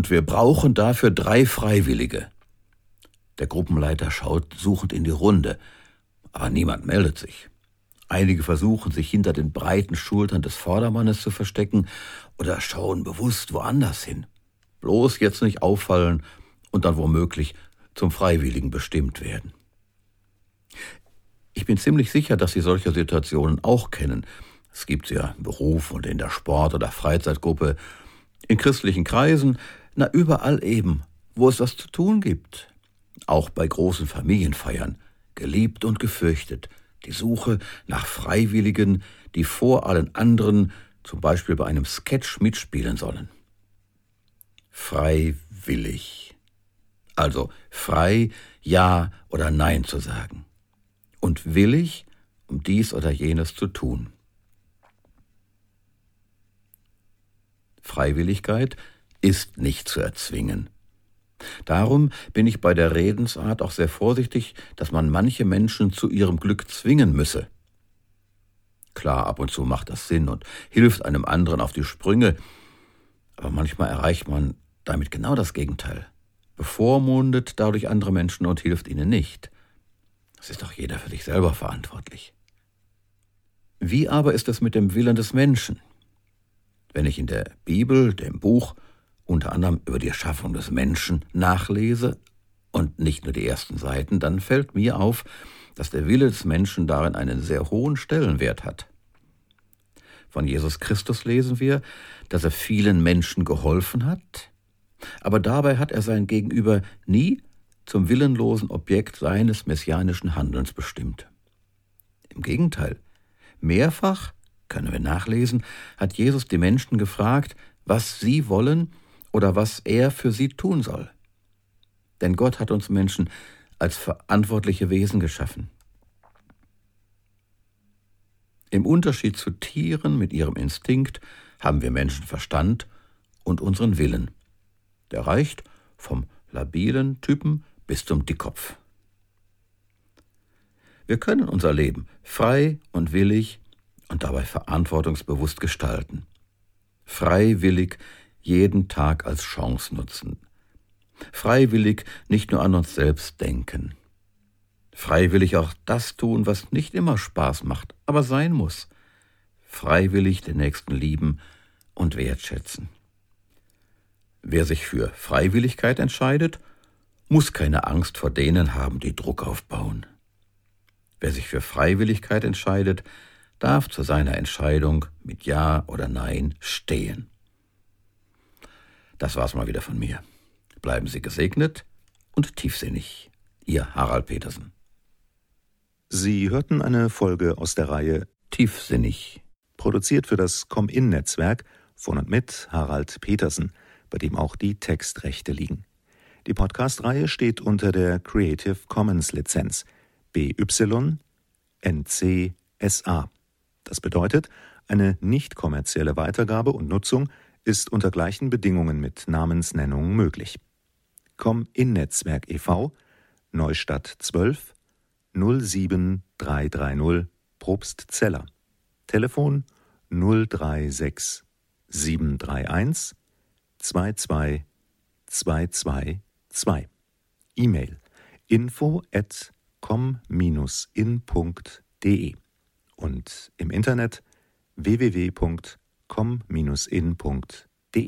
Und wir brauchen dafür drei Freiwillige. Der Gruppenleiter schaut suchend in die Runde, aber niemand meldet sich. Einige versuchen, sich hinter den breiten Schultern des Vordermannes zu verstecken oder schauen bewusst woanders hin. Bloß jetzt nicht auffallen und dann womöglich zum Freiwilligen bestimmt werden. Ich bin ziemlich sicher, dass Sie solche Situationen auch kennen. Es gibt sie ja im Beruf und in der Sport- oder Freizeitgruppe, in christlichen Kreisen, na überall eben, wo es was zu tun gibt. Auch bei großen Familienfeiern, geliebt und gefürchtet, die Suche nach Freiwilligen, die vor allen anderen zum Beispiel bei einem Sketch mitspielen sollen. Freiwillig. Also frei Ja oder Nein zu sagen. Und willig, um dies oder jenes zu tun. Freiwilligkeit ist nicht zu erzwingen. Darum bin ich bei der Redensart auch sehr vorsichtig, dass man manche Menschen zu ihrem Glück zwingen müsse. Klar, ab und zu macht das Sinn und hilft einem anderen auf die Sprünge, aber manchmal erreicht man damit genau das Gegenteil, bevormundet dadurch andere Menschen und hilft ihnen nicht. Es ist doch jeder für sich selber verantwortlich. Wie aber ist es mit dem Willen des Menschen? Wenn ich in der Bibel, dem Buch, unter anderem über die Erschaffung des Menschen nachlese und nicht nur die ersten Seiten, dann fällt mir auf, dass der Wille des Menschen darin einen sehr hohen Stellenwert hat. Von Jesus Christus lesen wir, dass er vielen Menschen geholfen hat, aber dabei hat er sein Gegenüber nie zum willenlosen Objekt seines messianischen Handelns bestimmt. Im Gegenteil, mehrfach, können wir nachlesen, hat Jesus die Menschen gefragt, was sie wollen oder was er für sie tun soll. Denn Gott hat uns Menschen als verantwortliche Wesen geschaffen. Im Unterschied zu Tieren mit ihrem Instinkt haben wir Menschen Verstand und unseren Willen. Der reicht vom labilen Typen bis zum Dickkopf. Wir können unser Leben frei und willig und dabei verantwortungsbewusst gestalten. Freiwillig jeden Tag als Chance nutzen. Freiwillig nicht nur an uns selbst denken. Freiwillig auch das tun, was nicht immer Spaß macht, aber sein muss. Freiwillig den Nächsten lieben und wertschätzen. Wer sich für Freiwilligkeit entscheidet, muss keine Angst vor denen haben, die Druck aufbauen. Wer sich für Freiwilligkeit entscheidet, darf zu seiner Entscheidung mit Ja oder Nein stehen. Das war's mal wieder von mir. Bleiben Sie gesegnet und tiefsinnig. Ihr Harald Petersen. Sie hörten eine Folge aus der Reihe Tiefsinnig. Produziert für das Com-In-Netzwerk von und mit Harald Petersen, bei dem auch die Textrechte liegen. Die Podcast-Reihe steht unter der Creative Commons Lizenz BY NC SA. Das bedeutet, eine nicht kommerzielle Weitergabe und Nutzung ist unter gleichen Bedingungen mit Namensnennung möglich. Com in Netzwerk e.V. Neustadt 12 07330 Probstzeller. Telefon 036 731 22 222. E-Mail info at com-in.de und im Internet www.com com-in.de